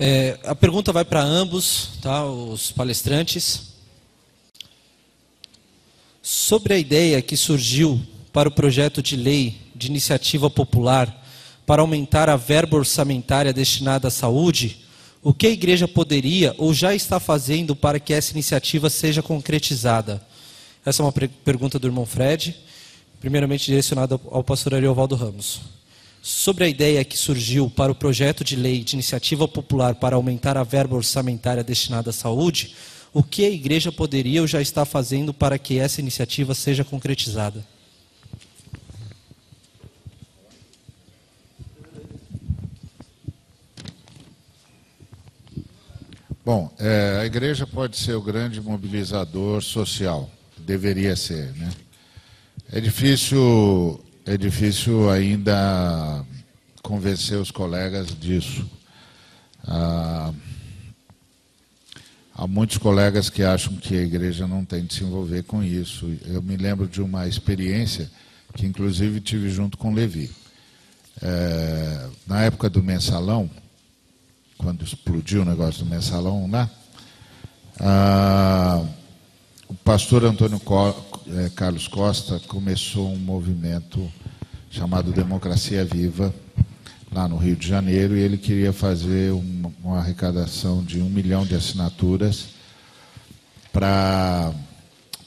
É, a pergunta vai para ambos, tá, os palestrantes. Sobre a ideia que surgiu para o projeto de lei de iniciativa popular para aumentar a verba orçamentária destinada à saúde, o que a igreja poderia ou já está fazendo para que essa iniciativa seja concretizada? Essa é uma pergunta do irmão Fred, primeiramente direcionada ao pastor Ariovaldo Ramos. Sobre a ideia que surgiu para o projeto de lei de iniciativa popular para aumentar a verba orçamentária destinada à saúde, o que a igreja poderia ou já está fazendo para que essa iniciativa seja concretizada? Bom, é, a igreja pode ser o grande mobilizador social, deveria ser, né? É difícil, é difícil ainda convencer os colegas disso. Ah, Há muitos colegas que acham que a igreja não tem de se envolver com isso. Eu me lembro de uma experiência que, inclusive, tive junto com Levi. É, na época do mensalão, quando explodiu o negócio do mensalão lá, a, o pastor Antônio É, Carlos Costa começou um movimento chamado Democracia Viva, lá no Rio de Janeiro e ele queria fazer uma, uma arrecadação de um milhão de assinaturas para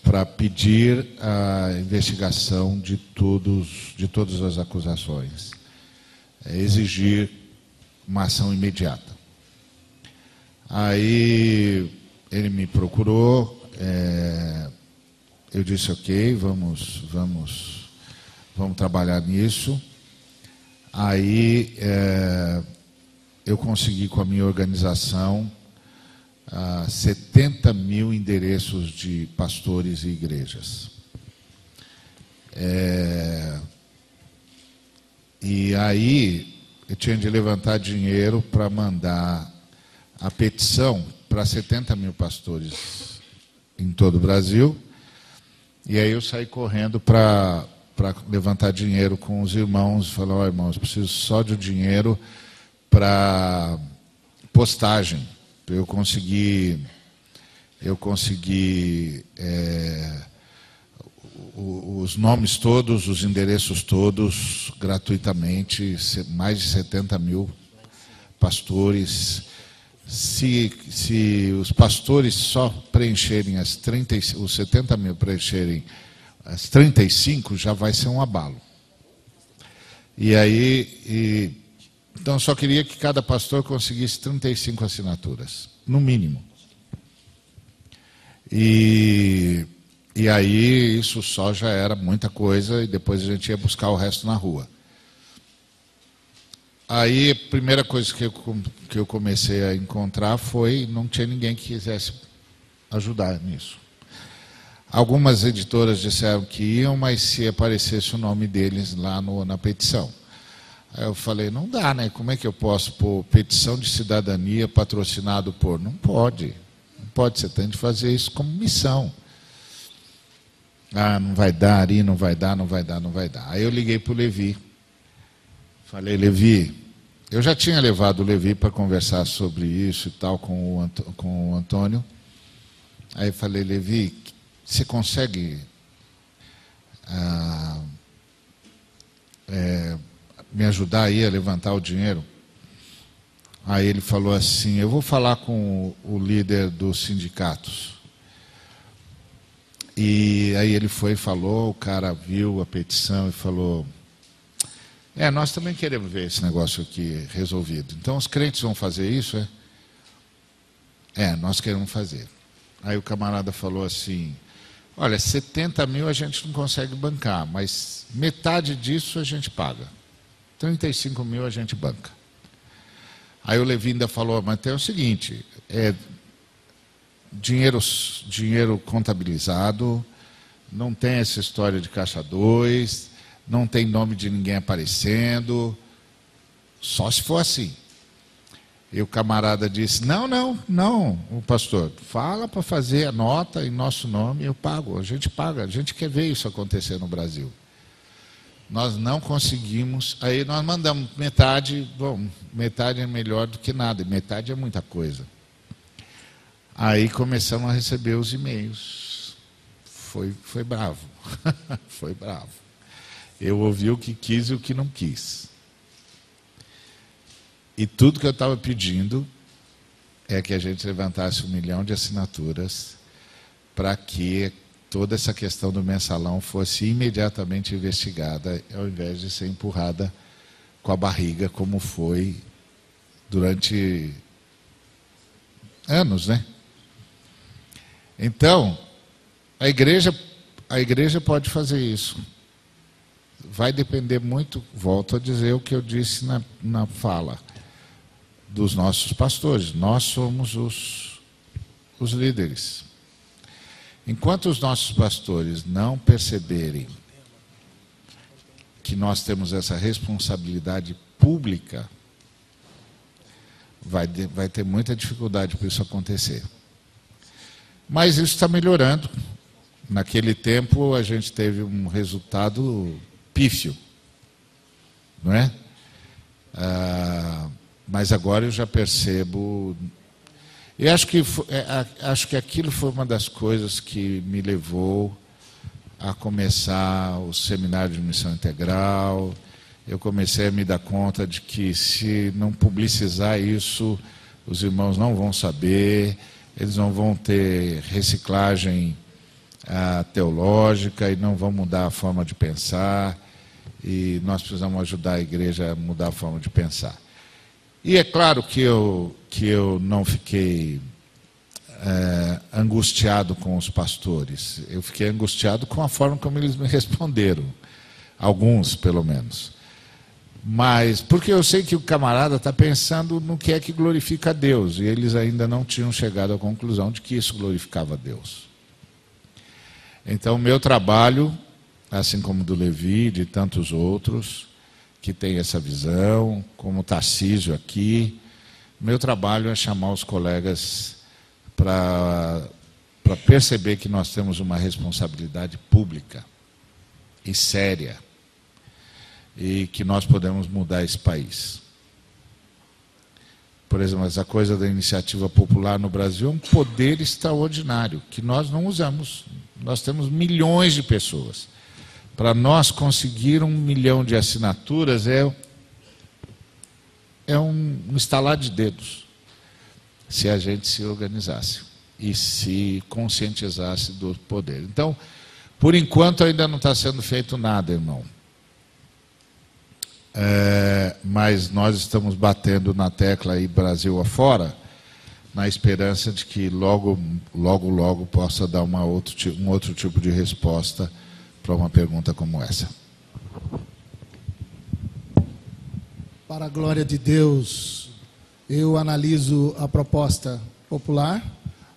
para pedir a investigação de todos de todas as acusações, é, exigir uma ação imediata. Aí ele me procurou, é, eu disse ok, vamos vamos vamos trabalhar nisso. Aí é, eu consegui com a minha organização ah, 70 mil endereços de pastores e igrejas. É, e aí eu tinha de levantar dinheiro para mandar a petição para 70 mil pastores em todo o Brasil. E aí eu saí correndo para levantar dinheiro com os irmãos, falou, oh, irmãos, preciso só de dinheiro para postagem, eu conseguir, eu consegui é, os nomes todos, os endereços todos, gratuitamente, mais de 70 mil pastores. Se, se os pastores só preencherem as 30, os 70 mil preencherem às 35 já vai ser um abalo. E aí, e, então só queria que cada pastor conseguisse 35 assinaturas, no mínimo. E, e aí isso só já era muita coisa e depois a gente ia buscar o resto na rua. Aí a primeira coisa que eu, que eu comecei a encontrar foi não tinha ninguém que quisesse ajudar nisso. Algumas editoras disseram que iam, mas se aparecesse o nome deles lá no, na petição. Aí eu falei, não dá, né? Como é que eu posso pôr petição de cidadania patrocinado por? Não pode. Não pode, você tem de fazer isso como missão. Ah, não vai dar, Ari, não vai dar, não vai dar, não vai dar. Aí eu liguei para o Levi. Falei, Levi, eu já tinha levado o Levi para conversar sobre isso e tal com o, com o Antônio. Aí eu falei, Levi, você consegue ah, é, me ajudar aí a levantar o dinheiro? Aí ele falou assim: Eu vou falar com o, o líder dos sindicatos. E aí ele foi e falou, o cara viu a petição e falou: É, nós também queremos ver esse negócio aqui resolvido. Então os crentes vão fazer isso, é? É, nós queremos fazer. Aí o camarada falou assim: Olha, 70 mil a gente não consegue bancar, mas metade disso a gente paga. 35 mil a gente banca. Aí o Levi ainda falou, mas tem o seguinte, é dinheiro, dinheiro contabilizado, não tem essa história de caixa 2, não tem nome de ninguém aparecendo, só se for assim. E o camarada disse: Não, não, não, o pastor, fala para fazer a nota em nosso nome, eu pago, a gente paga, a gente quer ver isso acontecer no Brasil. Nós não conseguimos. Aí nós mandamos metade. Bom, metade é melhor do que nada, metade é muita coisa. Aí começamos a receber os e-mails. Foi, foi bravo. foi bravo. Eu ouvi o que quis e o que não quis. E tudo que eu estava pedindo é que a gente levantasse um milhão de assinaturas para que toda essa questão do mensalão fosse imediatamente investigada, ao invés de ser empurrada com a barriga, como foi durante anos, né? Então, a igreja, a igreja pode fazer isso. Vai depender muito, volto a dizer o que eu disse na, na fala dos nossos pastores. Nós somos os, os líderes. Enquanto os nossos pastores não perceberem que nós temos essa responsabilidade pública, vai, vai ter muita dificuldade para isso acontecer. Mas isso está melhorando. Naquele tempo a gente teve um resultado pífio, não é? Ah, mas agora eu já percebo. E acho que, é, acho que aquilo foi uma das coisas que me levou a começar o seminário de missão integral. Eu comecei a me dar conta de que se não publicizar isso, os irmãos não vão saber, eles não vão ter reciclagem ah, teológica e não vão mudar a forma de pensar. E nós precisamos ajudar a igreja a mudar a forma de pensar. E é claro que eu, que eu não fiquei é, angustiado com os pastores. Eu fiquei angustiado com a forma como eles me responderam. Alguns, pelo menos. Mas, porque eu sei que o camarada está pensando no que é que glorifica a Deus. E eles ainda não tinham chegado à conclusão de que isso glorificava a Deus. Então, meu trabalho, assim como do Levi e de tantos outros, que tem essa visão, como Tarcísio aqui. Meu trabalho é chamar os colegas para perceber que nós temos uma responsabilidade pública e séria e que nós podemos mudar esse país. Por exemplo, essa coisa da iniciativa popular no Brasil é um poder extraordinário que nós não usamos. Nós temos milhões de pessoas. Para nós conseguir um milhão de assinaturas é, é um, um estalar de dedos, se a gente se organizasse e se conscientizasse do poder. Então, por enquanto ainda não está sendo feito nada, irmão. É, mas nós estamos batendo na tecla aí Brasil afora, na esperança de que logo, logo, logo possa dar uma outro, um outro tipo de resposta para uma pergunta como essa. Para a glória de Deus, eu analiso a proposta popular.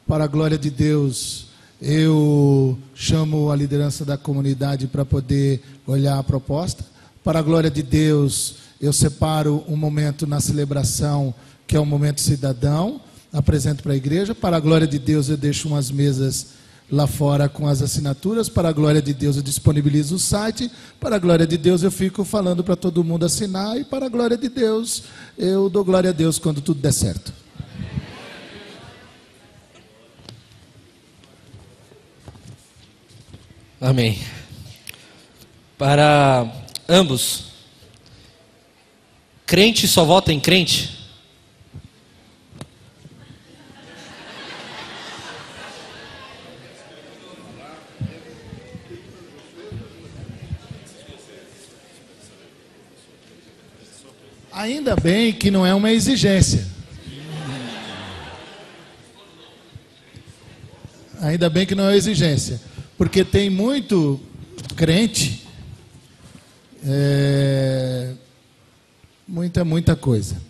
Para a glória de Deus, eu chamo a liderança da comunidade para poder olhar a proposta. Para a glória de Deus, eu separo um momento na celebração, que é um momento cidadão, apresento para a igreja. Para a glória de Deus, eu deixo umas mesas lá fora com as assinaturas. Para a glória de Deus, eu disponibilizo o site. Para a glória de Deus, eu fico falando para todo mundo assinar. E para a glória de Deus, eu dou glória a Deus quando tudo der certo. Amém. Para ambos, crente só vota em crente? Ainda bem que não é uma exigência. Ainda bem que não é exigência. Porque tem muito crente, é, muita, muita coisa.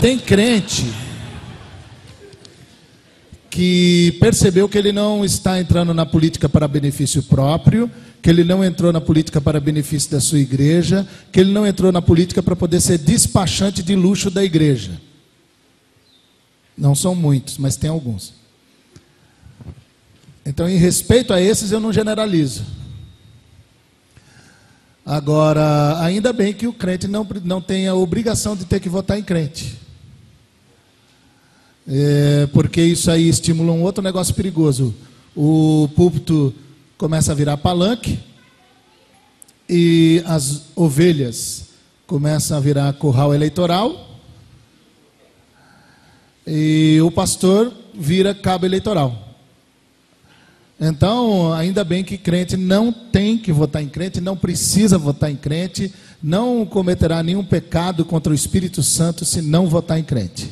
Tem crente que percebeu que ele não está entrando na política para benefício próprio, que ele não entrou na política para benefício da sua igreja, que ele não entrou na política para poder ser despachante de luxo da igreja. Não são muitos, mas tem alguns. Então, em respeito a esses, eu não generalizo. Agora, ainda bem que o crente não, não tem a obrigação de ter que votar em crente. É, porque isso aí estimula um outro negócio perigoso. O púlpito começa a virar palanque e as ovelhas começam a virar curral eleitoral e o pastor vira cabo eleitoral. Então, ainda bem que crente não tem que votar em crente, não precisa votar em crente, não cometerá nenhum pecado contra o Espírito Santo se não votar em crente.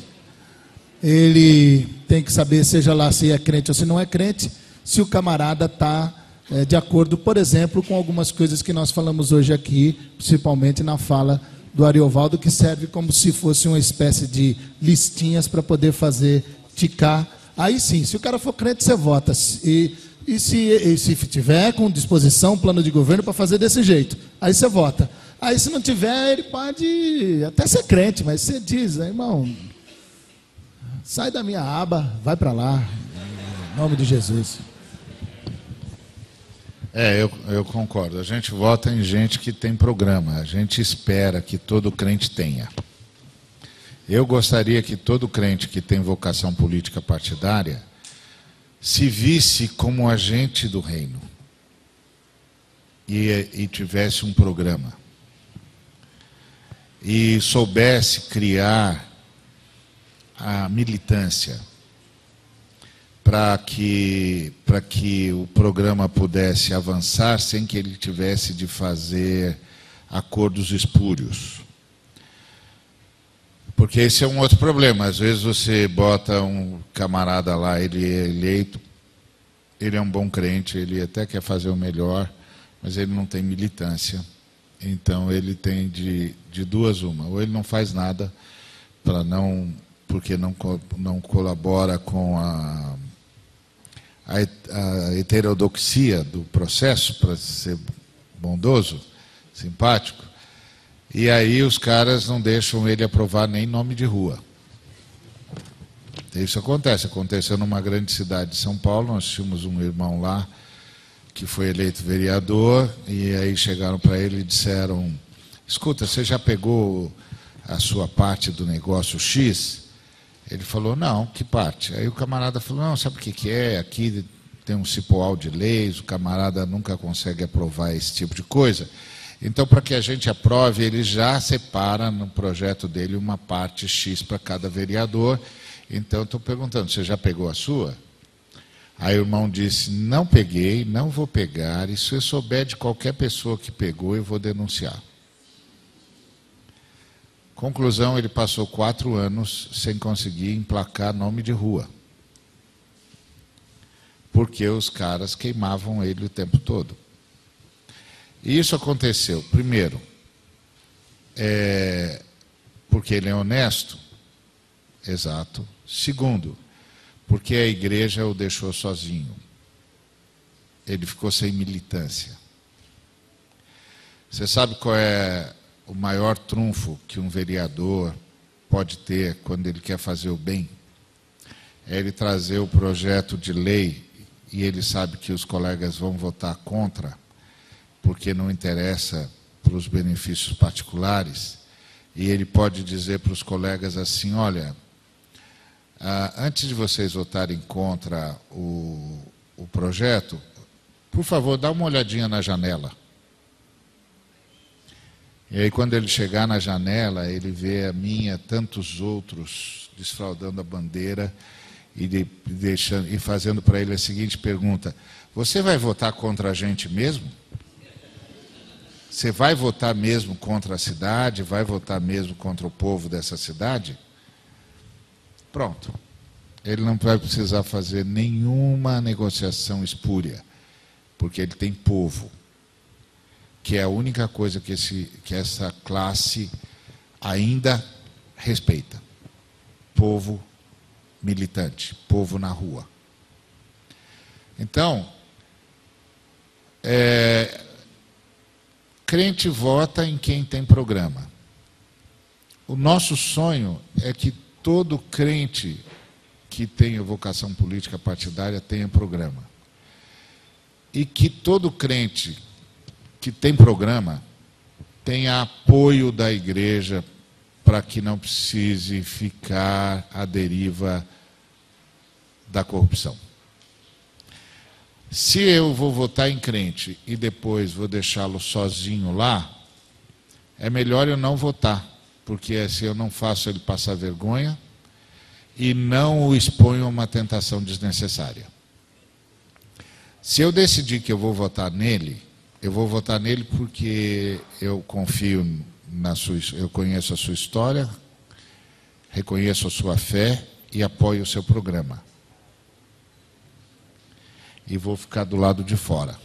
Ele tem que saber, seja lá se é crente ou se não é crente, se o camarada está é, de acordo, por exemplo, com algumas coisas que nós falamos hoje aqui, principalmente na fala do Ariovaldo, que serve como se fosse uma espécie de listinhas para poder fazer ticar. Aí sim, se o cara for crente, você vota. E, e, se, e se tiver com disposição, plano de governo para fazer desse jeito, aí você vota. Aí se não tiver, ele pode até ser crente, mas você diz, né, irmão, sai da minha aba, vai para lá, em nome de Jesus. É, eu, eu concordo. A gente vota em gente que tem programa. A gente espera que todo crente tenha. Eu gostaria que todo crente que tem vocação política partidária se visse como agente do reino e, e tivesse um programa e soubesse criar a militância para que, que o programa pudesse avançar sem que ele tivesse de fazer acordos espúrios. Porque esse é um outro problema. Às vezes você bota um camarada lá, ele é eleito, ele é um bom crente, ele até quer fazer o melhor, mas ele não tem militância. Então ele tem de, de duas uma. Ou ele não faz nada para não porque não, não colabora com a a, heterodoxia do processo para ser bondoso, simpático, e aí os caras não deixam ele aprovar nem nome de rua. Isso acontece, aconteceu numa grande cidade de São Paulo, nós tínhamos um irmão lá que foi eleito vereador, e aí chegaram para ele e disseram, escuta, você já pegou a sua parte do negócio X? Ele falou, não, que parte? Aí o camarada falou, não, sabe o que, que é? Aqui tem um cipoal de leis, o camarada nunca consegue aprovar esse tipo de coisa. Então, para que a gente aprove, ele já separa no projeto dele uma parte X para cada vereador. Então, estou perguntando, você já pegou a sua? Aí o irmão disse, não peguei, não vou pegar, e se eu souber de qualquer pessoa que pegou, eu vou denunciar. Conclusão, ele passou quatro anos sem conseguir emplacar nome de rua. Porque os caras queimavam ele o tempo todo. E isso aconteceu, primeiro, é, porque ele é honesto, exato. Segundo, porque a igreja o deixou sozinho. Ele ficou sem militância. Você sabe qual é o maior trunfo que um vereador pode ter quando ele quer fazer o bem é ele trazer o projeto de lei e ele sabe que os colegas vão votar contra, porque não interessa para os benefícios particulares, e ele pode dizer para os colegas assim: olha, antes de vocês votarem contra o, o projeto, por favor, dá uma olhadinha na janela. E aí, quando ele chegar na janela, ele vê a minha, tantos outros desfraudando a bandeira e, de, deixando, e fazendo para ele a seguinte pergunta: Você vai votar contra a gente mesmo? Você vai votar mesmo contra a cidade? Vai votar mesmo contra o povo dessa cidade? Pronto. Ele não vai precisar fazer nenhuma negociação espúria, porque ele tem povo que é a única coisa que, esse, que essa classe ainda respeita: povo militante, povo na rua. Então, é, crente vota em quem tem programa. O nosso sonho é que todo crente que tenha vocação política partidária tenha programa. E que todo crente que tem programa tenha apoio da igreja para que não precise ficar à deriva da corrupção. Se eu vou votar em crente e depois vou deixá-lo sozinho lá, é melhor eu não votar, porque assim eu não faço ele passar vergonha e não o exponho a uma tentação desnecessária. Se eu decidir que eu vou votar nele, eu vou votar nele porque eu confio na sua, eu conheço a sua história, reconheço a sua fé e apoio o seu programa. E vou ficar do lado de fora.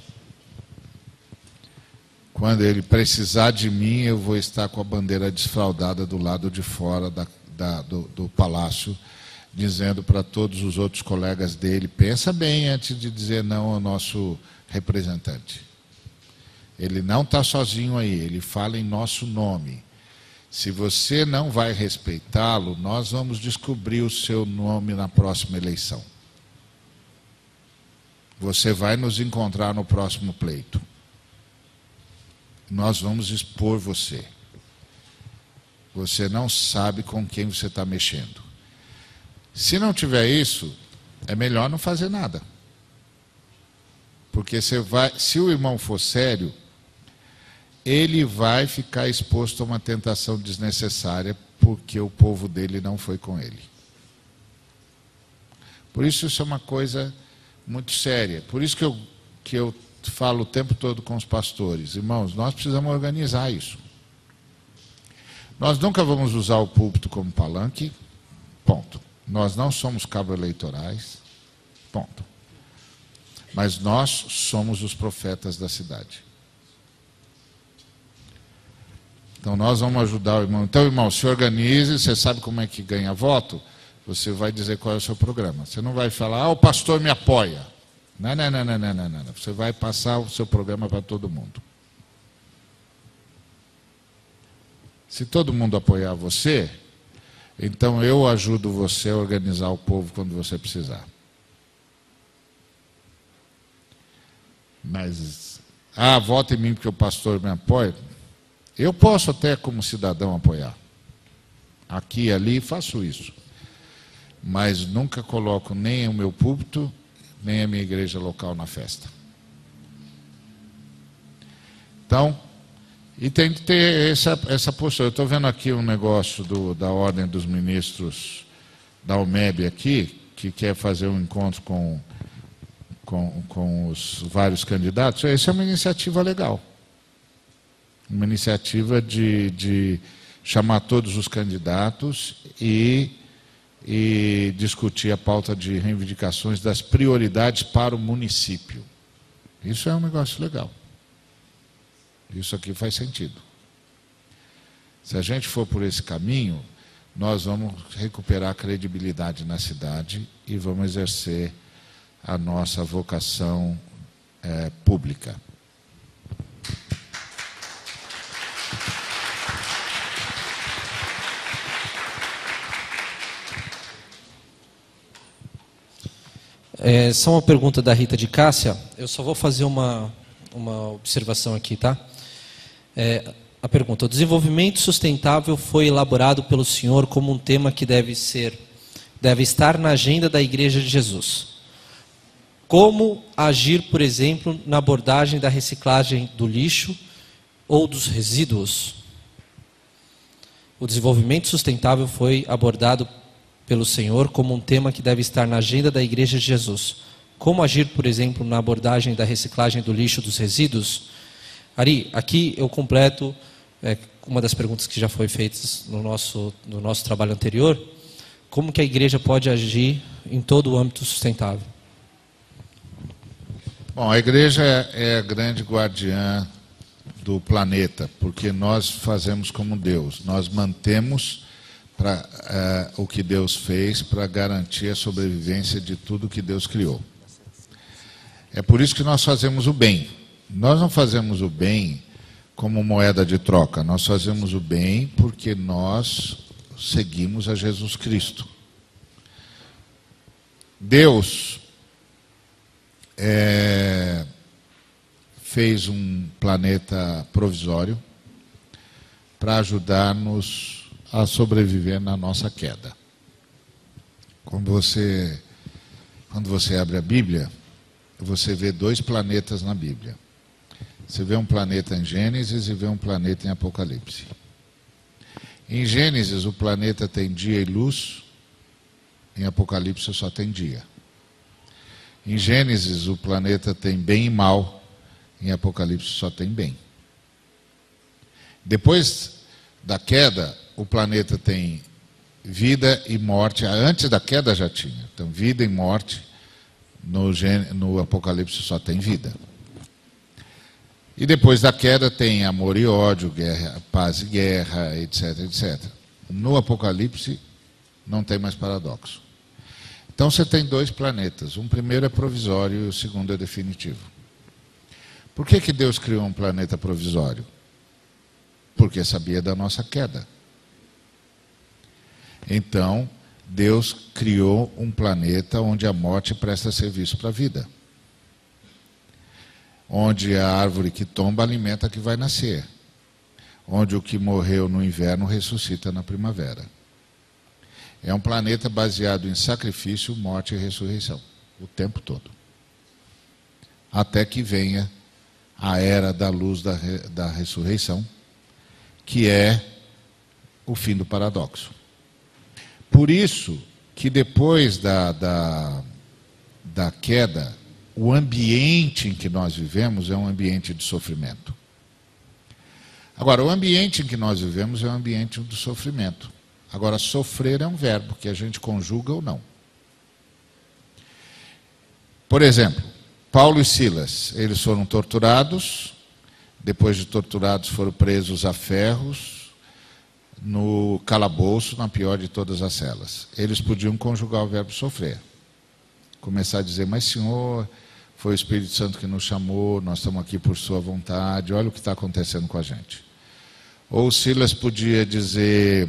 Quando ele precisar de mim, eu vou estar com a bandeira desfraldada do lado de fora da, da, do, do palácio, dizendo para todos os outros colegas dele: pensa bem antes de dizer não ao nosso representante. Ele não está sozinho aí, ele fala em nosso nome. Se você não vai respeitá-lo, nós vamos descobrir o seu nome na próxima eleição. Você vai nos encontrar no próximo pleito. Nós vamos expor você. Você não sabe com quem você está mexendo. Se não tiver isso, é melhor não fazer nada. Porque você vai, se o irmão for sério, ele vai ficar exposto a uma tentação desnecessária porque o povo dele não foi com ele. Por isso, isso é uma coisa muito séria. Por isso que eu, que eu falo o tempo todo com os pastores: irmãos, nós precisamos organizar isso. Nós nunca vamos usar o púlpito como palanque, ponto. Nós não somos cabos eleitorais, ponto. Mas nós somos os profetas da cidade. Então nós vamos ajudar o irmão. Então, irmão, se organize, você sabe como é que ganha voto? Você vai dizer qual é o seu programa. Você não vai falar, ah, o pastor me apoia. Não, não, não, não, não, não. Você vai passar o seu programa para todo mundo. Se todo mundo apoiar você, então eu ajudo você a organizar o povo quando você precisar. Mas, ah, vota em mim porque o pastor me apoia. Eu posso até, como cidadão, apoiar. Aqui e ali faço isso. Mas nunca coloco nem o meu púlpito, nem a minha igreja local na festa. Então, e tem que ter essa, essa postura. Eu estou vendo aqui um negócio do, da Ordem dos Ministros da UMEB aqui, que quer fazer um encontro com, com, com os vários candidatos. Essa é uma iniciativa legal uma iniciativa de, de chamar todos os candidatos e, e discutir a pauta de reivindicações das prioridades para o município. Isso é um negócio legal. Isso aqui faz sentido. Se a gente for por esse caminho, nós vamos recuperar a credibilidade na cidade e vamos exercer a nossa vocação é, pública. É, só uma pergunta da Rita de Cássia. Eu só vou fazer uma, uma observação aqui, tá? É, a pergunta: o desenvolvimento sustentável foi elaborado pelo senhor como um tema que deve ser, deve estar na agenda da Igreja de Jesus. Como agir, por exemplo, na abordagem da reciclagem do lixo ou dos resíduos? O desenvolvimento sustentável foi abordado pelo Senhor como um tema que deve estar na agenda da Igreja de Jesus. Como agir, por exemplo, na abordagem da reciclagem do lixo dos resíduos? Ari, aqui eu completo é, uma das perguntas que já foi feita no nosso, no nosso trabalho anterior. Como que a igreja pode agir em todo o âmbito sustentável? Bom, a igreja é, é a grande guardiã do planeta, porque nós fazemos como Deus, nós mantemos para é, o que Deus fez para garantir a sobrevivência de tudo que Deus criou. É por isso que nós fazemos o bem. Nós não fazemos o bem como moeda de troca, nós fazemos o bem porque nós seguimos a Jesus Cristo. Deus é, fez um planeta provisório para ajudar-nos a sobreviver na nossa queda. Quando você, quando você abre a Bíblia, você vê dois planetas na Bíblia. Você vê um planeta em Gênesis e vê um planeta em Apocalipse. Em Gênesis, o planeta tem dia e luz, em Apocalipse só tem dia. Em Gênesis, o planeta tem bem e mal, em Apocalipse só tem bem. Depois da queda, o planeta tem vida e morte. Antes da queda já tinha. Então, vida e morte. No, no Apocalipse só tem vida. E depois da queda tem amor e ódio, guerra, paz e guerra, etc, etc. No Apocalipse não tem mais paradoxo. Então você tem dois planetas. Um primeiro é provisório e o segundo é definitivo. Por que, que Deus criou um planeta provisório? Porque sabia da nossa queda. Então, Deus criou um planeta onde a morte presta serviço para a vida onde a árvore que tomba alimenta a que vai nascer, onde o que morreu no inverno ressuscita na primavera. É um planeta baseado em sacrifício, morte e ressurreição, o tempo todo. Até que venha a era da luz da, da ressurreição, que é o fim do paradoxo. Por isso que depois da, da, da queda o ambiente em que nós vivemos é um ambiente de sofrimento. Agora, o ambiente em que nós vivemos é um ambiente de sofrimento. Agora, sofrer é um verbo que a gente conjuga ou não. Por exemplo, Paulo e Silas, eles foram torturados, depois de torturados foram presos a ferros no calabouço, na pior de todas as celas. Eles podiam conjugar o verbo sofrer. Começar a dizer, mas senhor, foi o Espírito Santo que nos chamou, nós estamos aqui por Sua vontade, olha o que está acontecendo com a gente. Ou Silas podia dizer: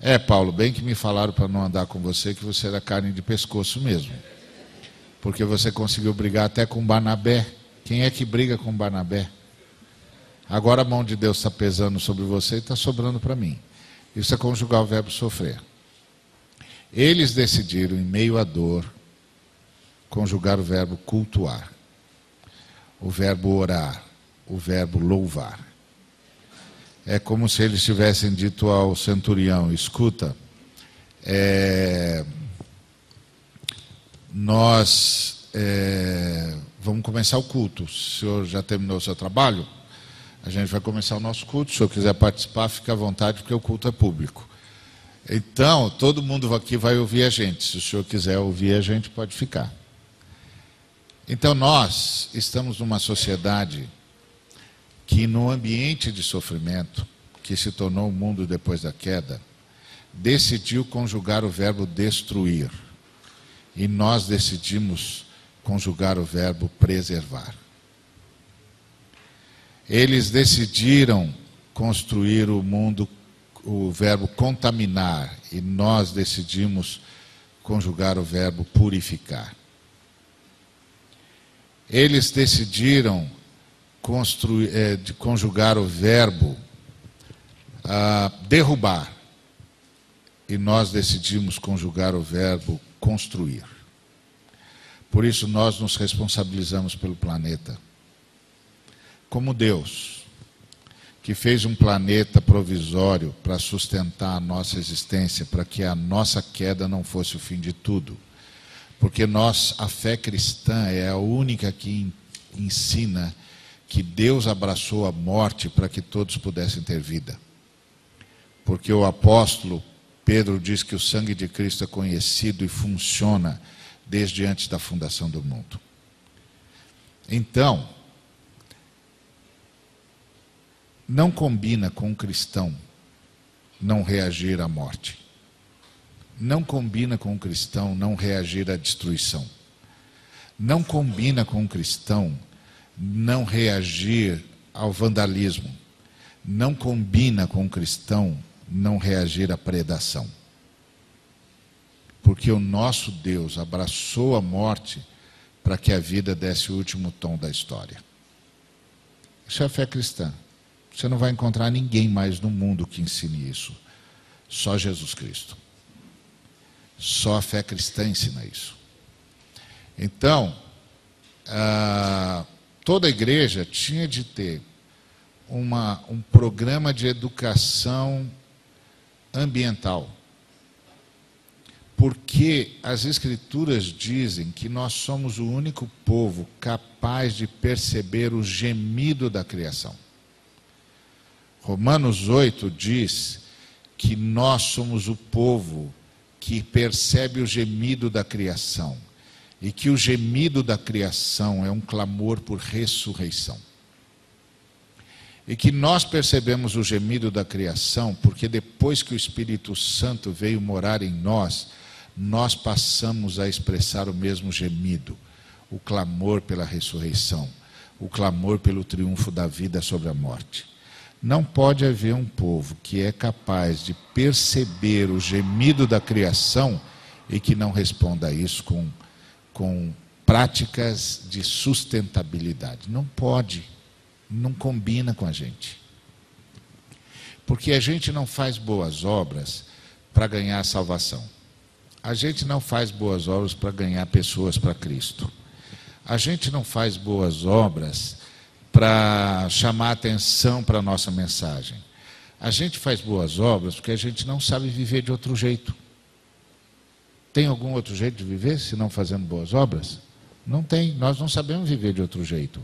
É, Paulo, bem que me falaram para não andar com você, que você era carne de pescoço mesmo. Porque você conseguiu brigar até com Barnabé. Quem é que briga com Barnabé? Agora a mão de Deus está pesando sobre você e está sobrando para mim. Isso é conjugar o verbo sofrer. Eles decidiram, em meio à dor, conjugar o verbo cultuar, o verbo orar, o verbo louvar. É como se eles tivessem dito ao centurião: escuta, é, nós é, vamos começar o culto. O senhor já terminou o seu trabalho? A gente vai começar o nosso culto. Se o senhor quiser participar, fique à vontade, porque o culto é público. Então, todo mundo aqui vai ouvir a gente. Se o senhor quiser ouvir a gente, pode ficar. Então nós estamos numa sociedade que no ambiente de sofrimento, que se tornou o mundo depois da queda, decidiu conjugar o verbo destruir. E nós decidimos conjugar o verbo preservar. Eles decidiram construir o mundo, o verbo contaminar, e nós decidimos conjugar o verbo purificar. Eles decidiram construir, é, de conjugar o verbo ah, derrubar. E nós decidimos conjugar o verbo construir. Por isso nós nos responsabilizamos pelo planeta. Como Deus, que fez um planeta provisório para sustentar a nossa existência, para que a nossa queda não fosse o fim de tudo porque nós, a fé cristã é a única que ensina que Deus abraçou a morte para que todos pudessem ter vida. Porque o apóstolo Pedro diz que o sangue de Cristo é conhecido e funciona desde antes da fundação do mundo. Então, não combina com um cristão não reagir à morte não combina com um cristão não reagir à destruição. Não combina com um cristão não reagir ao vandalismo. Não combina com um cristão não reagir à predação. Porque o nosso Deus abraçou a morte para que a vida desse o último tom da história. Isso é a fé cristã. Você não vai encontrar ninguém mais no mundo que ensine isso. Só Jesus Cristo. Só a fé cristã ensina isso. Então, ah, toda igreja tinha de ter uma, um programa de educação ambiental. Porque as Escrituras dizem que nós somos o único povo capaz de perceber o gemido da criação. Romanos 8 diz que nós somos o povo que percebe o gemido da criação e que o gemido da criação é um clamor por ressurreição. E que nós percebemos o gemido da criação porque depois que o Espírito Santo veio morar em nós, nós passamos a expressar o mesmo gemido, o clamor pela ressurreição, o clamor pelo triunfo da vida sobre a morte. Não pode haver um povo que é capaz de perceber o gemido da criação e que não responda a isso com com práticas de sustentabilidade. Não pode, não combina com a gente. Porque a gente não faz boas obras para ganhar a salvação. A gente não faz boas obras para ganhar pessoas para Cristo. A gente não faz boas obras para chamar atenção para a nossa mensagem. A gente faz boas obras porque a gente não sabe viver de outro jeito. Tem algum outro jeito de viver se não fazendo boas obras? Não tem, nós não sabemos viver de outro jeito.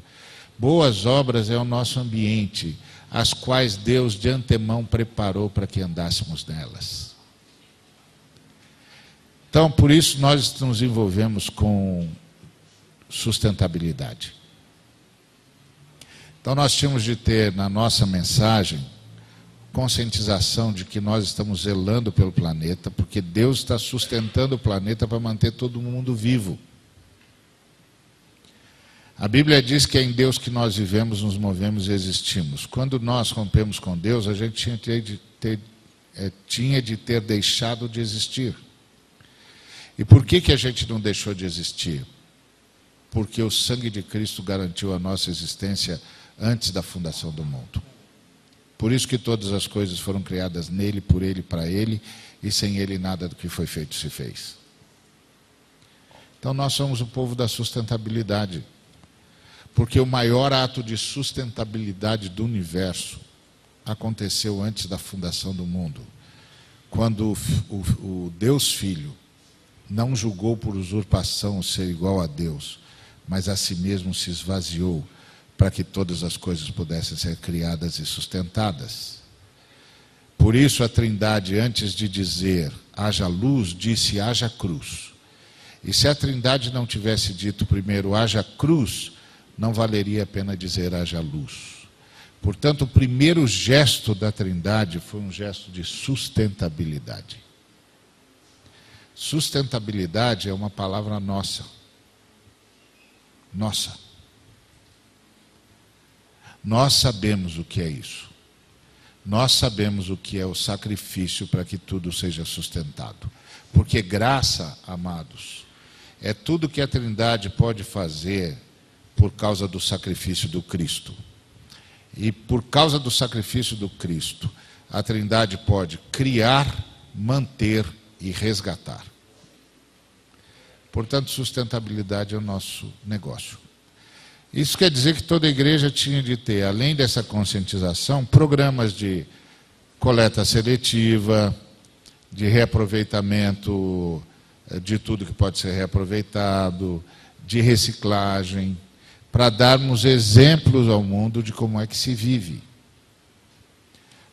Boas obras é o nosso ambiente, as quais Deus de antemão preparou para que andássemos nelas. Então, por isso nós nos envolvemos com sustentabilidade. Então, nós tínhamos de ter na nossa mensagem conscientização de que nós estamos zelando pelo planeta, porque Deus está sustentando o planeta para manter todo mundo vivo. A Bíblia diz que é em Deus que nós vivemos, nos movemos e existimos. Quando nós rompemos com Deus, a gente tinha de ter, é, tinha de ter deixado de existir. E por que, que a gente não deixou de existir? Porque o sangue de Cristo garantiu a nossa existência antes da fundação do mundo. Por isso que todas as coisas foram criadas nele, por ele, para ele, e sem ele nada do que foi feito se fez. Então nós somos o povo da sustentabilidade. Porque o maior ato de sustentabilidade do universo aconteceu antes da fundação do mundo. Quando o, o, o Deus Filho não julgou por usurpação ser igual a Deus, mas a si mesmo se esvaziou para que todas as coisas pudessem ser criadas e sustentadas. Por isso a Trindade, antes de dizer haja luz, disse haja cruz. E se a Trindade não tivesse dito primeiro haja cruz, não valeria a pena dizer haja luz. Portanto, o primeiro gesto da Trindade foi um gesto de sustentabilidade. Sustentabilidade é uma palavra nossa. Nossa. Nós sabemos o que é isso. Nós sabemos o que é o sacrifício para que tudo seja sustentado. Porque graça, amados, é tudo que a Trindade pode fazer por causa do sacrifício do Cristo. E por causa do sacrifício do Cristo, a Trindade pode criar, manter e resgatar. Portanto, sustentabilidade é o nosso negócio. Isso quer dizer que toda igreja tinha de ter, além dessa conscientização, programas de coleta seletiva, de reaproveitamento eh, de tudo que pode ser reaproveitado, de reciclagem, para darmos exemplos ao mundo de como é que se vive.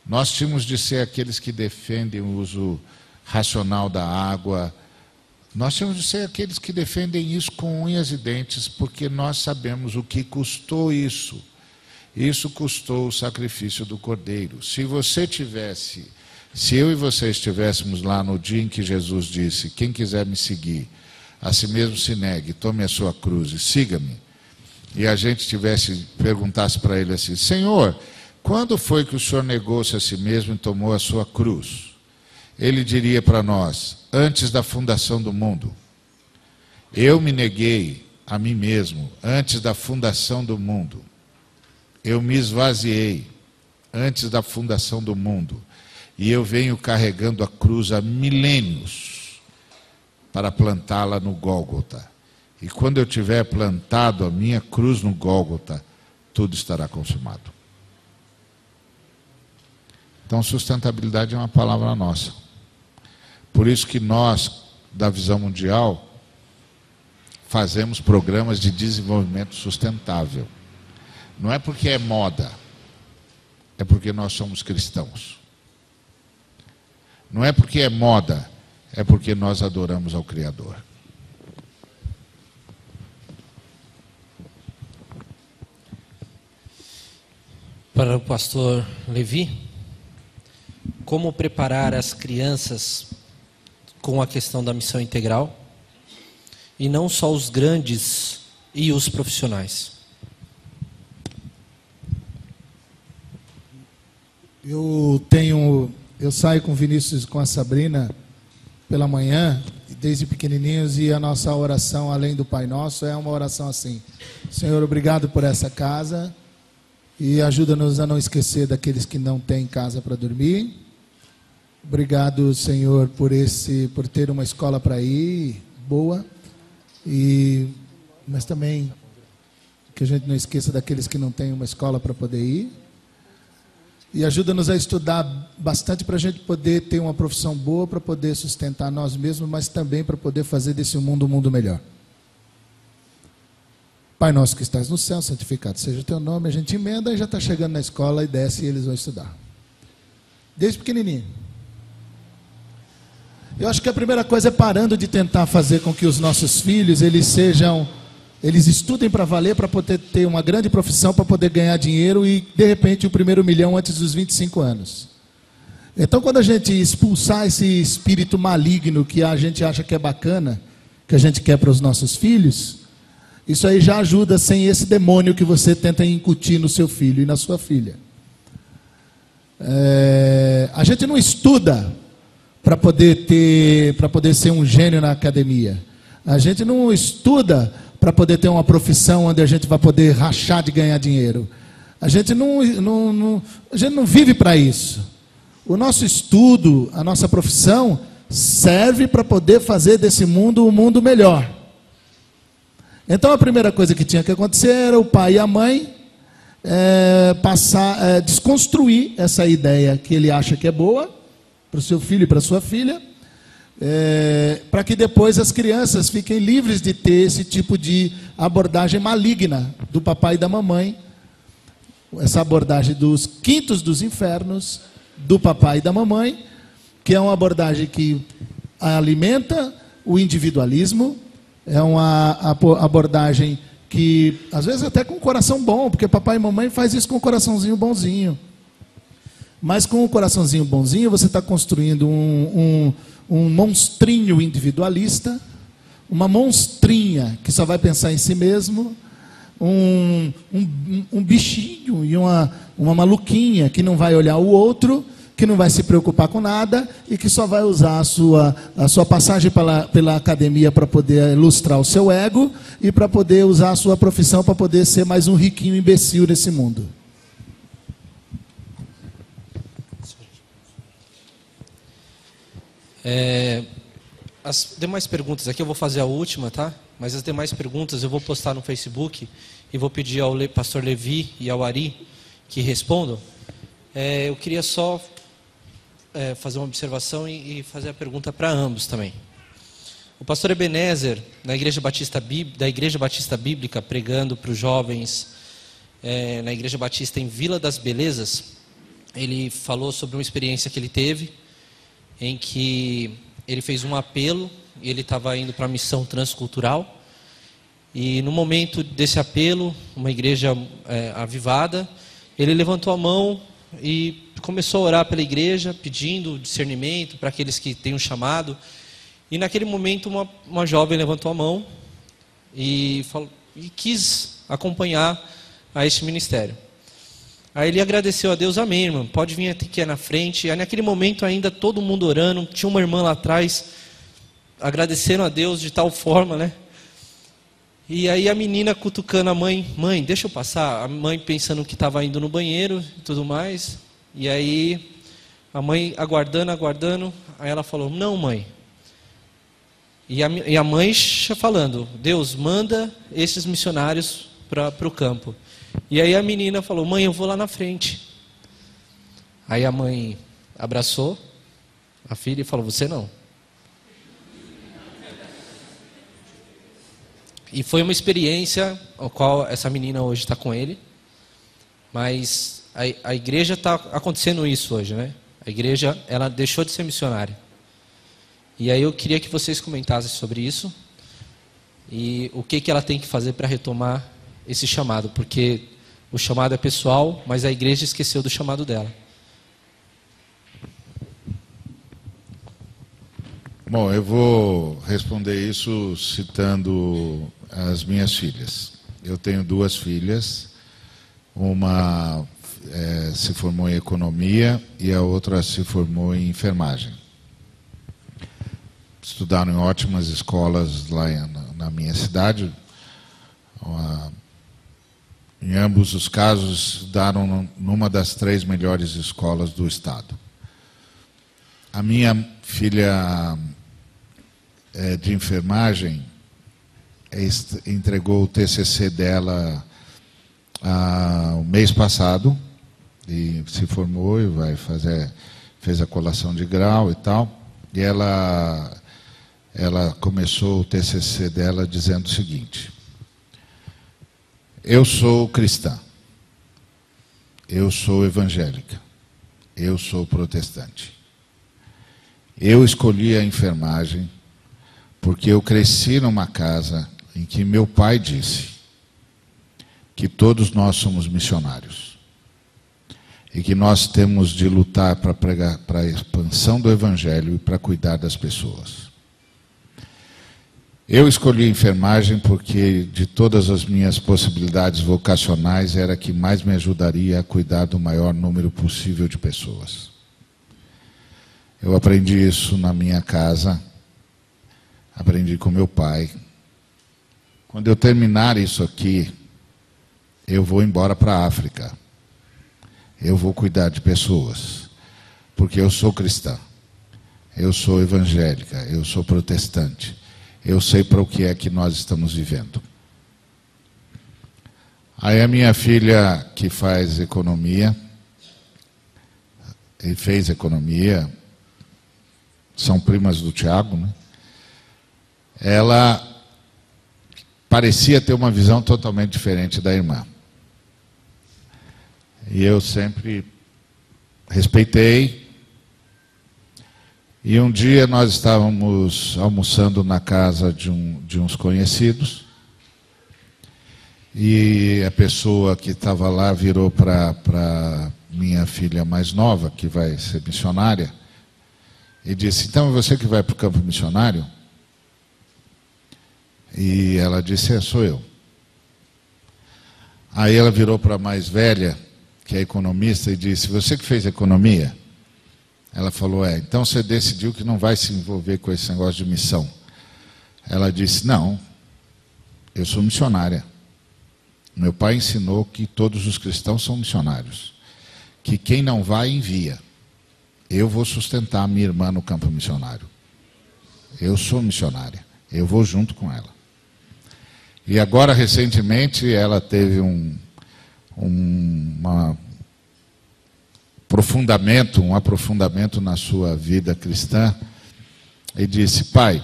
Nós tínhamos de ser aqueles que defendem o uso racional da água, nós temos de ser aqueles que defendem isso com unhas e dentes, porque nós sabemos o que custou isso. Isso custou o sacrifício do cordeiro. Se você tivesse, se eu e você estivéssemos lá no dia em que Jesus disse: Quem quiser me seguir, a si mesmo se negue, tome a sua cruz e siga-me. E a gente tivesse, perguntasse para ele assim: Senhor, quando foi que o senhor negou-se a si mesmo e tomou a sua cruz? Ele diria para nós: antes da fundação do mundo. Eu me neguei a mim mesmo antes da fundação do mundo. Eu me esvaziei. antes da fundação do mundo. E eu venho carregando a cruz há milênios para plantá-la no Gólgota. E quando eu tiver plantado a minha cruz no Gólgota, tudo estará consumado. Então, sustentabilidade é uma palavra nossa. Por isso que nós, da Visão Mundial, fazemos programas de desenvolvimento sustentável. Não é porque é moda, é porque nós somos cristãos. Não é porque é moda, é porque nós adoramos ao Criador. Para o pastor Levi, como preparar as crianças com a questão da missão integral e não só os grandes e os profissionais? Eu tenho, eu saio com o Vinícius e com a Sabrina pela manhã, desde pequenininhos, e a nossa oração, além do Pai Nosso, é uma oração assim: Senhor, obrigado por essa casa e ajuda-nos a não esquecer daqueles que não têm casa para dormir. Obrigado, Senhor, por esse, por ter uma escola para ir boa e, mas também que a gente não esqueça daqueles que não têm uma escola para poder ir. E ajuda-nos a estudar bastante para a gente poder ter uma profissão boa, para poder sustentar nós mesmos, mas também para poder fazer desse mundo um mundo melhor. Pai nosso que estás no céu, santificado seja o teu nome. A gente emenda e já está chegando na escola e desce e eles vão estudar. Desde pequenininho. Eu acho que a primeira coisa é parando de tentar fazer com que os nossos filhos eles sejam eles estudem para valer, para poder ter uma grande profissão, para poder ganhar dinheiro e, de repente, o primeiro milhão antes dos 25 anos. Então, quando a gente expulsar esse espírito maligno que a gente acha que é bacana, que a gente quer para os nossos filhos, isso aí já ajuda sem esse demônio que você tenta incutir no seu filho e na sua filha. É, a gente não estuda para poder ter, para poder ser um gênio na academia. A gente não estuda para poder ter uma profissão onde a gente vai poder rachar de ganhar dinheiro. A gente não, não, não a gente não vive para isso. O nosso estudo, a nossa profissão, serve para poder fazer desse mundo um mundo melhor. Então a primeira coisa que tinha que acontecer era o pai e a mãe é, passar, é, desconstruir essa ideia que ele acha que é boa para o seu filho e para sua filha é, para que depois as crianças fiquem livres de ter esse tipo de abordagem maligna do papai e da mamãe, essa abordagem dos quintos dos infernos do papai e da mamãe, que é uma abordagem que alimenta o individualismo, é uma abordagem que às vezes até com coração bom, porque papai e mamãe faz isso com o coraçãozinho bonzinho. Mas com o coraçãozinho bonzinho, você está construindo um, um, um monstrinho individualista, uma monstrinha que só vai pensar em si mesmo, um, um, um bichinho e uma, uma maluquinha que não vai olhar o outro, que não vai se preocupar com nada e que só vai usar a sua, a sua passagem pela, pela academia para poder ilustrar o seu ego e para poder usar a sua profissão para poder ser mais um riquinho imbecil nesse mundo. É, as demais perguntas aqui eu vou fazer a última, tá? Mas as demais perguntas eu vou postar no Facebook e vou pedir ao pastor Levi e ao Ari que respondam. É, eu queria só é, fazer uma observação e, e fazer a pergunta para ambos também. O pastor Ebenezer, na Igreja Batista, da Igreja Batista Bíblica, pregando para os jovens é, na Igreja Batista em Vila das Belezas, ele falou sobre uma experiência que ele teve em que ele fez um apelo ele estava indo para a missão transcultural. E no momento desse apelo, uma igreja é, avivada, ele levantou a mão e começou a orar pela igreja, pedindo discernimento para aqueles que têm um chamado. E naquele momento, uma, uma jovem levantou a mão e, falou, e quis acompanhar a este ministério. Aí ele agradeceu a Deus, amém, irmão. Pode vir aqui na frente. Aí naquele momento ainda todo mundo orando. Tinha uma irmã lá atrás, agradecendo a Deus de tal forma, né? E aí a menina cutucando a mãe, mãe, deixa eu passar. A mãe pensando que estava indo no banheiro e tudo mais. E aí a mãe aguardando, aguardando, aí ela falou: Não, mãe. E a, e a mãe falando: Deus, manda esses missionários para o campo. E aí a menina falou: Mãe, eu vou lá na frente. Aí a mãe abraçou a filha e falou: Você não. E foi uma experiência, a qual essa menina hoje está com ele. Mas a, a igreja está acontecendo isso hoje, né? A igreja, ela deixou de ser missionária. E aí eu queria que vocês comentassem sobre isso e o que, que ela tem que fazer para retomar esse chamado, porque o chamado é pessoal, mas a igreja esqueceu do chamado dela. Bom, eu vou responder isso citando as minhas filhas. Eu tenho duas filhas, uma é, se formou em economia e a outra se formou em enfermagem. Estudaram em ótimas escolas lá na minha cidade. Em ambos os casos, estudaram numa das três melhores escolas do estado. A minha filha é, de enfermagem entregou o TCC dela ah, o mês passado e se formou e vai fazer fez a colação de grau e tal e ela ela começou o TCC dela dizendo o seguinte eu sou cristã. Eu sou evangélica. Eu sou protestante. Eu escolhi a enfermagem porque eu cresci numa casa em que meu pai disse que todos nós somos missionários e que nós temos de lutar para pregar para a expansão do evangelho e para cuidar das pessoas. Eu escolhi enfermagem porque de todas as minhas possibilidades vocacionais era a que mais me ajudaria a cuidar do maior número possível de pessoas. Eu aprendi isso na minha casa, aprendi com meu pai, quando eu terminar isso aqui, eu vou embora para a África. Eu vou cuidar de pessoas. Porque eu sou cristã. Eu sou evangélica. Eu sou protestante. Eu sei para o que é que nós estamos vivendo. Aí a minha filha, que faz economia, e fez economia, são primas do Tiago, né? Ela parecia ter uma visão totalmente diferente da irmã. E eu sempre respeitei. E um dia nós estávamos almoçando na casa de, um, de uns conhecidos. E a pessoa que estava lá virou para minha filha mais nova, que vai ser missionária, e disse: Então, você que vai para o campo missionário? E ela disse: É, sou eu. Aí ela virou para a mais velha, que é economista, e disse: Você que fez economia? Ela falou: É, então você decidiu que não vai se envolver com esse negócio de missão. Ela disse: Não, eu sou missionária. Meu pai ensinou que todos os cristãos são missionários. Que quem não vai, envia. Eu vou sustentar a minha irmã no campo missionário. Eu sou missionária. Eu vou junto com ela. E agora, recentemente, ela teve um, um uma aprofundamento, um aprofundamento na sua vida cristã e disse: Pai,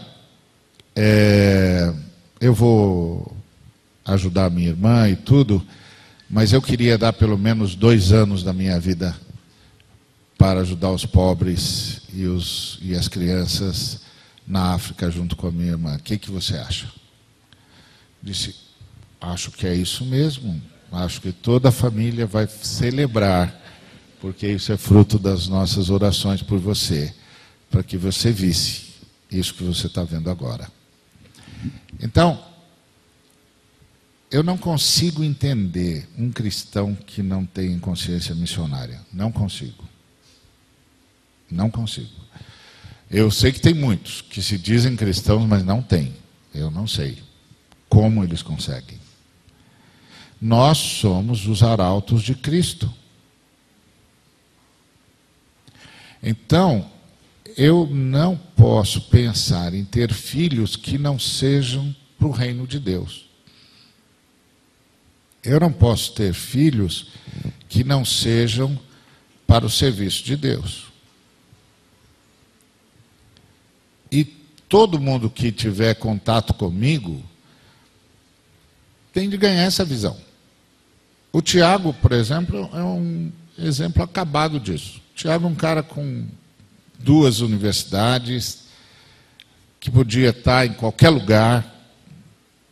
é, eu vou ajudar minha irmã e tudo, mas eu queria dar pelo menos dois anos da minha vida para ajudar os pobres e, os, e as crianças na África junto com a minha irmã. O que, que você acha? Disse: Acho que é isso mesmo. Acho que toda a família vai celebrar, porque isso é fruto das nossas orações por você, para que você visse isso que você está vendo agora. Então, eu não consigo entender um cristão que não tem consciência missionária. Não consigo. Não consigo. Eu sei que tem muitos que se dizem cristãos, mas não têm. Eu não sei. Como eles conseguem? Nós somos os arautos de Cristo. Então, eu não posso pensar em ter filhos que não sejam para o reino de Deus. Eu não posso ter filhos que não sejam para o serviço de Deus. E todo mundo que tiver contato comigo tem de ganhar essa visão. O Tiago, por exemplo, é um exemplo acabado disso. Tiago é um cara com duas universidades, que podia estar em qualquer lugar,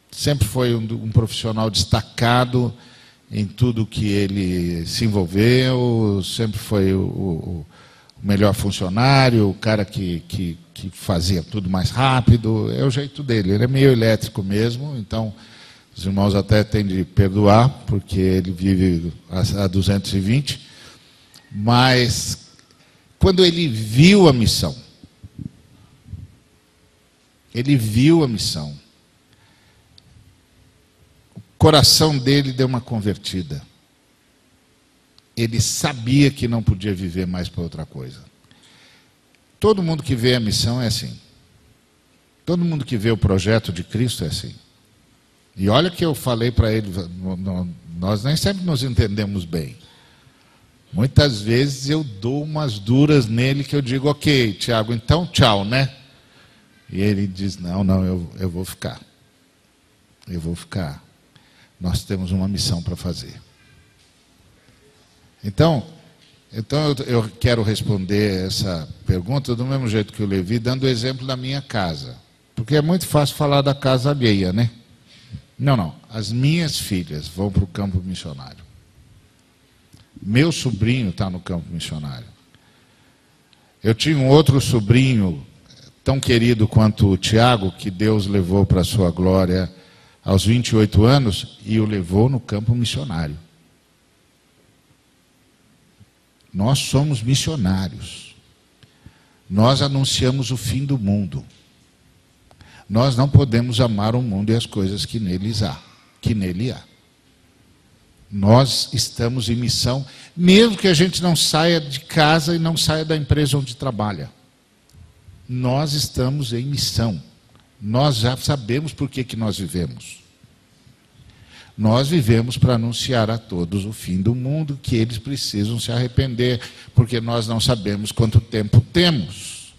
sempre foi um, um profissional destacado em tudo que ele se envolveu, sempre foi o, o, o melhor funcionário, o cara que, que, que, fazia tudo mais rápido, é o jeito dele, ele é meio elétrico mesmo, então os irmãos até têm de perdoar, porque ele vive a, a 220, mas quando ele viu a missão, ele viu a missão, o coração dele deu uma convertida. Ele sabia que não podia viver mais para outra coisa. Todo mundo que vê a missão é assim. Todo mundo que vê o projeto de Cristo é assim. E olha que eu falei para ele, nós nem sempre nos entendemos bem. Muitas vezes eu dou umas duras nele que eu digo, ok, Tiago, então tchau, né? E ele diz, não, não, eu, eu vou ficar. Eu vou ficar. Nós temos uma missão para fazer. Então, então eu, eu quero responder essa pergunta do mesmo jeito que o Levi, dando o exemplo da minha casa. Porque é muito fácil falar da casa alheia, né? Não, não. As minhas filhas vão para o campo missionário. Meu sobrinho está no campo missionário. Eu tinha um outro sobrinho, tão querido quanto o Tiago, que Deus levou para a sua glória aos 28 anos e o levou no campo missionário. Nós somos missionários. Nós anunciamos o fim do mundo. Nós não podemos amar o mundo e as coisas que neles há, que nele há. Nós estamos em missão, mesmo que a gente não saia de casa e não saia da empresa onde trabalha. Nós estamos em missão. Nós já sabemos por que, que nós vivemos. Nós vivemos para anunciar a todos o fim do mundo, que eles precisam se arrepender, porque nós não sabemos quanto tempo temos.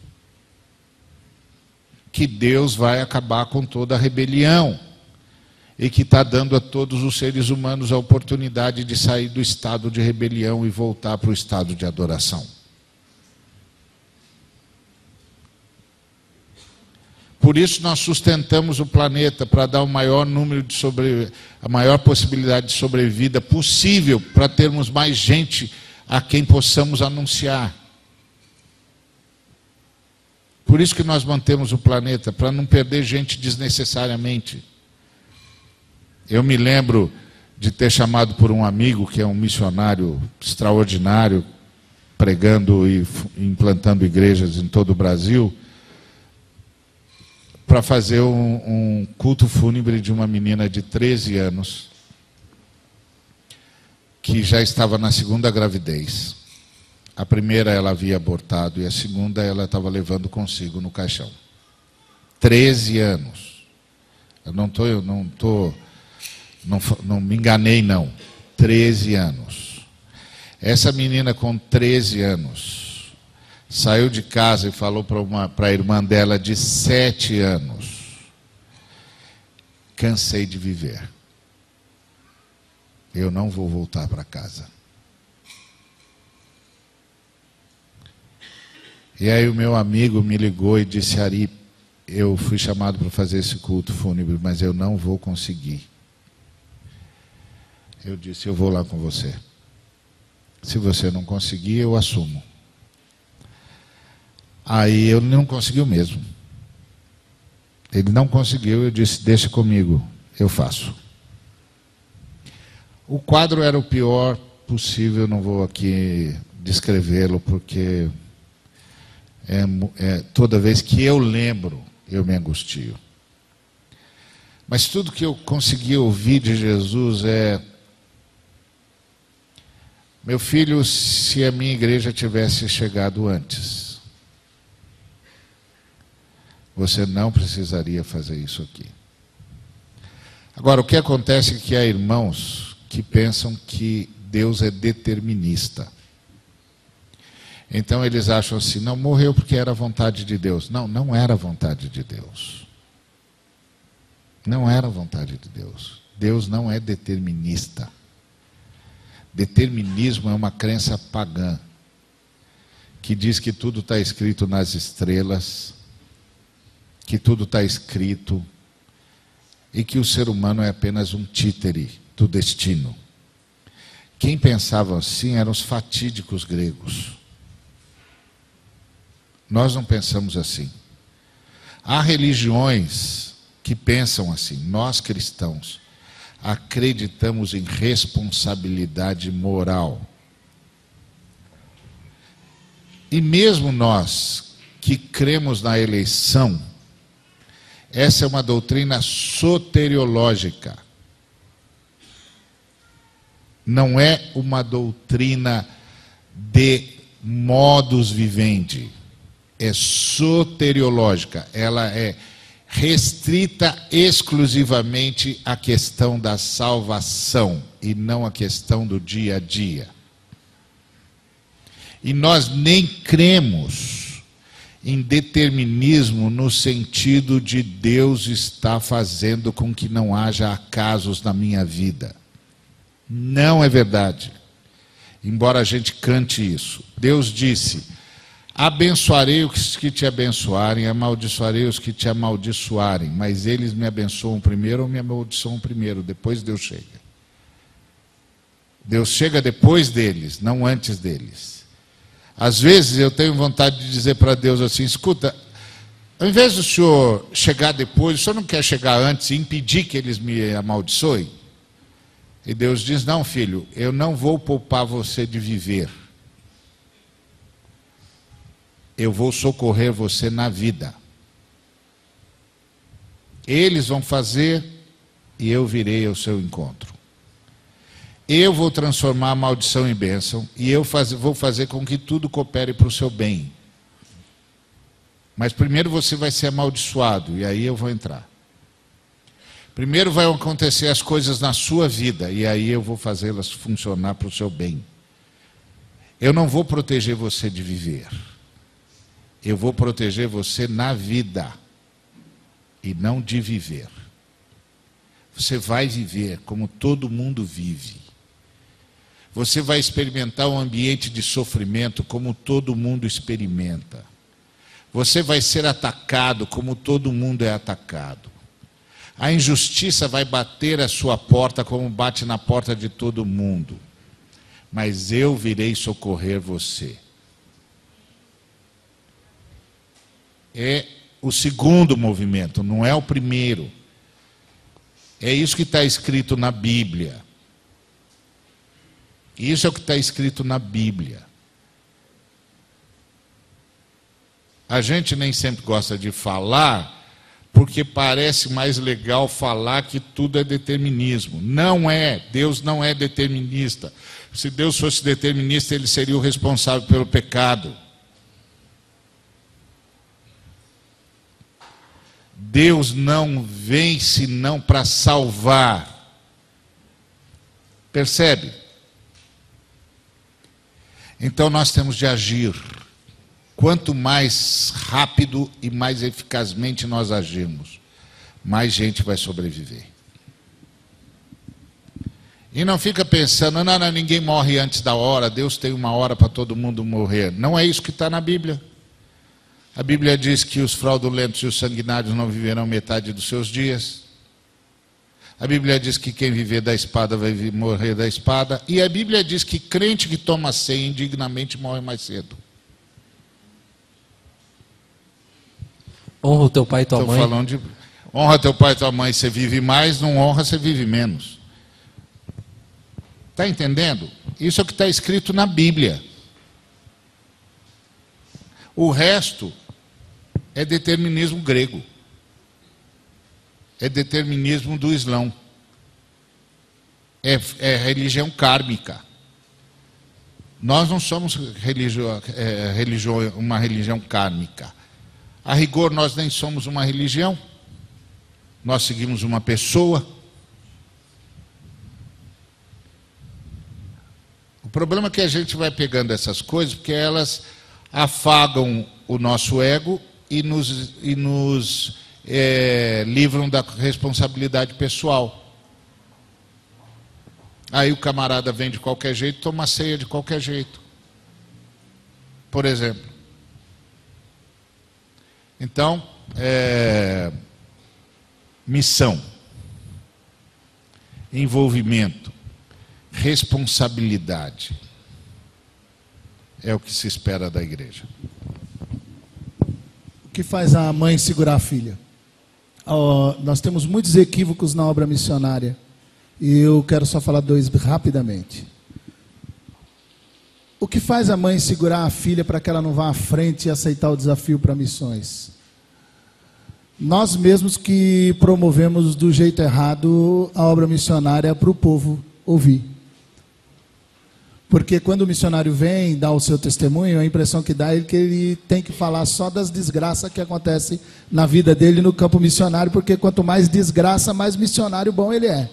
Que Deus vai acabar com toda a rebelião e que está dando a todos os seres humanos a oportunidade de sair do estado de rebelião e voltar para o estado de adoração. Por isso nós sustentamos o planeta para dar o maior número de sobre, a maior possibilidade de sobrevida possível para termos mais gente a quem possamos anunciar. Por isso que nós mantemos o planeta para não perder gente desnecessariamente. Eu me lembro de ter chamado por um amigo que é um missionário extraordinário, pregando e implantando igrejas em todo o Brasil, para fazer um, um, culto fúnebre de uma menina de 13 anos, que já estava na segunda gravidez. A primeira ela havia abortado e a segunda ela estava levando consigo no caixão. 13 anos. Eu não estou. Não tô, não, não me enganei, não. 13 anos. Essa menina com 13 anos saiu de casa e falou para a irmã dela de 7 anos: Cansei de viver. Eu não vou voltar para casa. E aí o meu amigo me ligou e disse: Ari, eu fui chamado para fazer esse culto fúnebre, mas eu não vou conseguir. Eu disse: Eu vou lá com você. Se você não conseguir, eu assumo. Aí eu não conseguiu mesmo. Ele não conseguiu, eu disse: Deixa comigo, eu faço. O quadro era o pior possível, não vou aqui descrevê-lo, porque é, é, toda vez que eu lembro, eu me angustio. Mas tudo que eu consegui ouvir de Jesus é Meu filho, se a minha igreja tivesse chegado antes, você não precisaria fazer isso aqui. Agora, o que acontece é que há irmãos que pensam que Deus é determinista. Então eles acham assim: não, morreu porque era vontade de Deus. Não, não era vontade de Deus. Não era vontade de Deus. Deus não é determinista. Determinismo é uma crença pagã que diz que tudo está escrito nas estrelas, que tudo está escrito e que o ser humano é apenas um títere do destino. Quem pensava assim eram os fatídicos gregos. Nós não pensamos assim. Há religiões que pensam assim. Nós cristãos acreditamos em responsabilidade moral. E mesmo nós que cremos na eleição, essa é uma doutrina soteriológica. Não é uma doutrina de modus vivendi. É soteriológica. Ela é restrita exclusivamente à questão da salvação e não à questão do dia a dia. E nós nem cremos em determinismo no sentido de Deus está fazendo com que não haja acasos na minha vida. Não é verdade. Embora a gente cante isso. Deus disse: Abençoarei os que te abençoarem, amaldiçoarei os que te amaldiçoarem, mas eles me abençoam primeiro ou me amaldiçoam primeiro, depois Deus chega. Deus chega depois deles, não antes deles. Às vezes eu tenho vontade de dizer para Deus assim: escuta, ao invés do senhor chegar depois, o senhor não quer chegar antes e impedir que eles me amaldiçoem? E Deus diz: não, filho, eu não vou poupar você de viver eu vou socorrer você na vida. Eles vão fazer e eu virei ao seu encontro. Eu vou transformar a maldição em bênção e eu faz, vou fazer com que tudo coopere para o seu bem. Mas primeiro você vai ser amaldiçoado e aí eu vou entrar. Primeiro vai acontecer as coisas na sua vida e aí eu vou fazê-las funcionar para o seu bem. Eu não vou proteger você de viver. Eu vou proteger você na vida e não de viver. Você vai viver como todo mundo vive. Você vai experimentar um ambiente de sofrimento como todo mundo experimenta. Você vai ser atacado como todo mundo é atacado. A injustiça vai bater a sua porta como bate na porta de todo mundo. Mas eu virei socorrer você. É o segundo movimento, não é o primeiro. É isso que está escrito na Bíblia. Isso é o que está escrito na Bíblia. A gente nem sempre gosta de falar, porque parece mais legal falar que tudo é determinismo. Não é. Deus não é determinista. Se Deus fosse determinista, ele seria o responsável pelo pecado. Deus não vem senão para salvar. Percebe? Então nós temos de agir. Quanto mais rápido e mais eficazmente nós agirmos, mais gente vai sobreviver. E não fica pensando, não, não, ninguém morre antes da hora, Deus tem uma hora para todo mundo morrer. Não é isso que está na Bíblia. A Bíblia diz que os fraudulentos e os sanguinários não viverão metade dos seus dias. A Bíblia diz que quem viver da espada vai morrer da espada. E a Bíblia diz que crente que toma ceia indignamente morre mais cedo. Honra o teu pai e tua Estou mãe. falando de honra teu pai e tua mãe, você vive mais, não honra, você vive menos. Está entendendo? Isso é o que está escrito na Bíblia. O resto é determinismo grego. É determinismo do Islão. É, é religião kármica. Nós não somos religio, é, religio, uma religião kármica. A rigor, nós nem somos uma religião. Nós seguimos uma pessoa. O problema é que a gente vai pegando essas coisas porque elas afagam o nosso ego e nos, e nos é, livram da responsabilidade pessoal. Aí o camarada vem de qualquer jeito, toma ceia de qualquer jeito. Por exemplo. Então, é, missão, envolvimento, responsabilidade é o que se espera da igreja. Que faz a mãe segurar a filha? Oh, nós temos muitos equívocos na obra missionária. E eu quero só falar dois rapidamente. O que faz a mãe segurar a filha para que ela não vá à frente e aceitar o desafio para missões? Nós mesmos que promovemos do jeito errado a obra missionária para o povo ouvir. Porque quando o missionário vem dar o seu testemunho, a impressão que dá é que ele tem que falar só das desgraças que acontecem na vida dele no campo missionário, porque quanto mais desgraça, mais missionário bom ele é.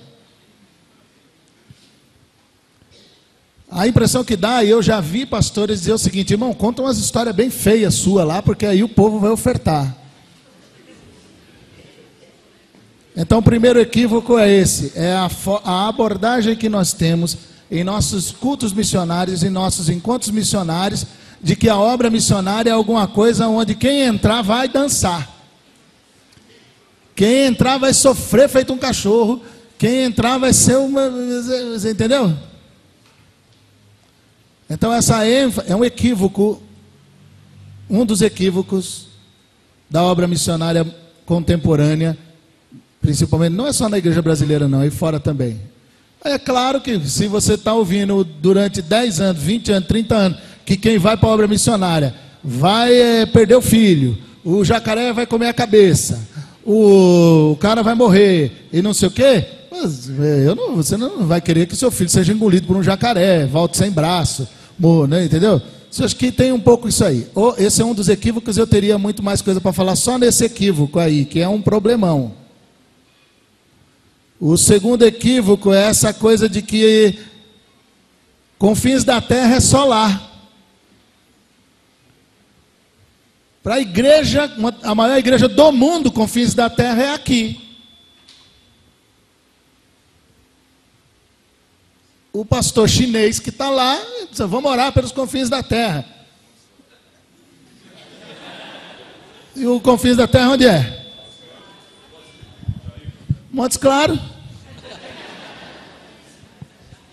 A impressão que dá, eu já vi pastores dizer o seguinte, irmão, conta umas histórias bem feias sua lá, porque aí o povo vai ofertar. Então, o primeiro equívoco é esse: é a, a, abordagem que nós temos em nossos cultos missionários, em nossos encontros missionários, de que a obra missionária é alguma coisa onde quem entrar vai dançar. Quem entrar vai sofrer feito um cachorro. Quem entrar vai ser uma. Você entendeu? Então, essa é um equívoco, um dos equívocos da obra missionária contemporânea, principalmente, não é só na igreja brasileira, não, e fora também. É claro que se você está ouvindo durante 10 anos, 20 anos, 30 anos, que quem vai para a obra missionária vai é, perder o filho, o jacaré vai comer a cabeça, o, cara vai morrer e não sei o quê, mas, é, eu não, você não vai querer que seu filho seja engolido por um jacaré, volte sem braço né, entendeu? Você acha que tem um pouco isso aí. esse é um dos equívocos, eu teria muito mais coisa para falar só nesse equívoco aí, que é um problemão. O segundo equívoco é essa coisa de que confins da terra é solar. Para a igreja, a maior igreja do mundo, confins da terra é aqui. o pastor chinês que está lá, diz, vamos orar pelos confins da terra. E o confins da terra onde é? Montes Claro.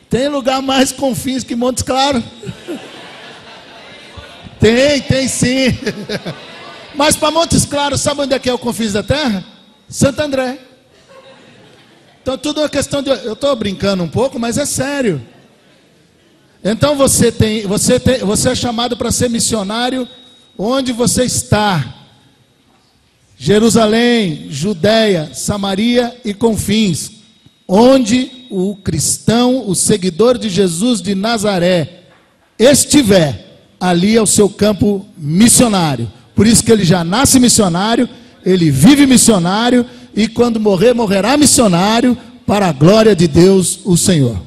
Tem lugar mais confins que Montes Claro? Tem, tem sim. Mas para Montes Claros, sabe onde é que é o confins da terra? Santo André. Então tudo é uma questão de. Eu estou brincando um pouco, mas é sério. Então você tem, você tem, você é chamado para ser missionário onde você está. Jerusalém, Judéia, Samaria e confins, onde o cristão, o seguidor de Jesus de Nazaré estiver, ali é o seu campo missionário. Por isso que ele já nasce missionário, ele vive missionário e quando morrer, morrerá missionário para a glória de Deus, o Senhor.